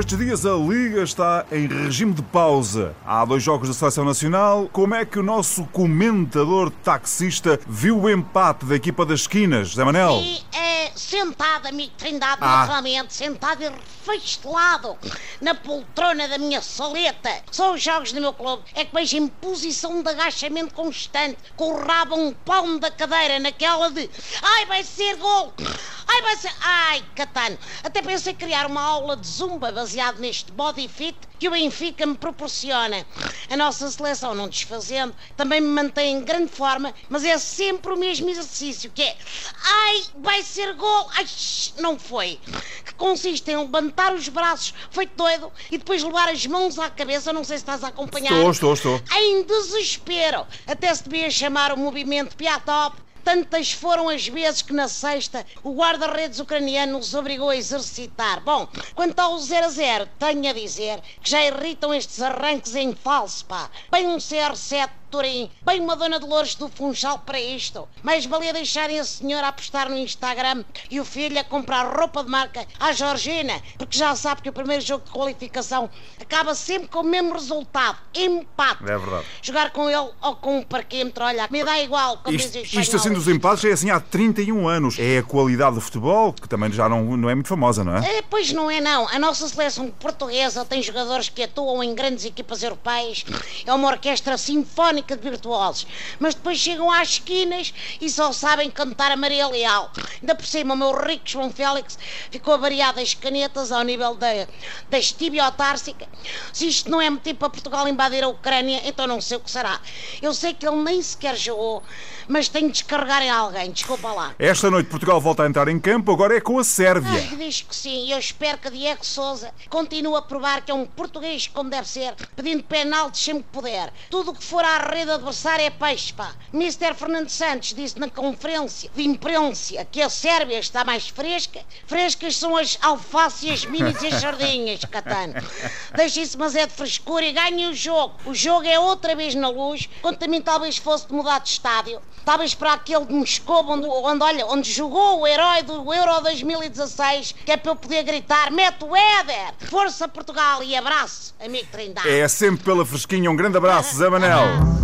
estes dias a Liga está em regime de pausa. Há dois jogos da Seleção Nacional. Como é que o nosso comentador taxista viu o empate da equipa das esquinas, Zé Manel? E é sentado, amigo Trindade, Ah. naturalmente, sentado e refastelado na poltrona da minha saleta. São os jogos do meu clube. É que vejo em posição de agachamento constante, com o rabo um palmo da cadeira, naquela de ai, vai ser gol! Ai, vai ser. Ai, Catano! Até pensei criar uma aula de zumba baseado neste body fit que o Benfica me proporciona. A nossa seleção, não desfazendo, também me mantém em grande forma, mas é sempre o mesmo exercício, que é ai, vai ser gol, ai, não foi. Que consiste em levantar os braços, feito doido, e depois levar as mãos à cabeça, não sei se estás a acompanhar. Estou, estou, estou. Em desespero. Até se devia chamar o movimento Piatop. Tantas foram as vezes que na sexta o guarda-redes ucraniano nos obrigou a exercitar. Bom, quanto ao 0 a 0, tenho a dizer que já irritam estes arranques em falso, pá. Bem um CR7 Turim, bem uma Dona Dolores do Funchal para isto. Mais valia deixarem a senhora a postar no Instagram e o filho a comprar roupa de marca à Georgina, porque já sabe que o primeiro jogo de qualificação acaba sempre com o mesmo resultado: empate. É verdade. Jogar com ele ou com um parquímetro, olha, me dá igual. Como Isto, dizem isto assim dos empates é assim há 31 anos. É a qualidade do futebol, que também já não, não é muito famosa, não é? É, pois não é não. A nossa seleção portuguesa tem jogadores que atuam em grandes equipas europeias. É uma orquestra sinfónica de virtuosos. Mas depois chegam às esquinas e só sabem cantar a Maria Leal. Ainda por cima, o meu rico João Félix ficou avariado as canetas ao nível da, da estibiotársica. Se isto não é motivo para Portugal invadir a Ucrânia, então não sei o que será. Eu sei que ele nem sequer jogou, mas tenho de descarregar em alguém. Desculpa lá. Esta noite Portugal volta a entrar em campo, agora é com a Sérvia. Ai, diz que sim, e eu espero que Diego Souza continue a provar que é um português como deve ser, pedindo penaltis sempre que puder. Tudo o que for à rede adversária é peixe, pá. Mr. Fernando Santos disse na conferência de imprensa que a Sérvia está mais fresca. Frescas são as alfaces, as minis e as sardinhas, Catano. Deixem-se, mas é de frescura e ganhem o jogo. O jogo é outra vez na luz, quanto a mim talvez fosse de mudar de estádio. Talvez para aquele de Moscou, onde, onde, olha, onde jogou o herói do Euro 2016, que é para eu poder gritar: mete o Éder! Força Portugal e abraço, amigo Trindade. É sempre pela fresquinha. Um grande abraço, Zé Manel.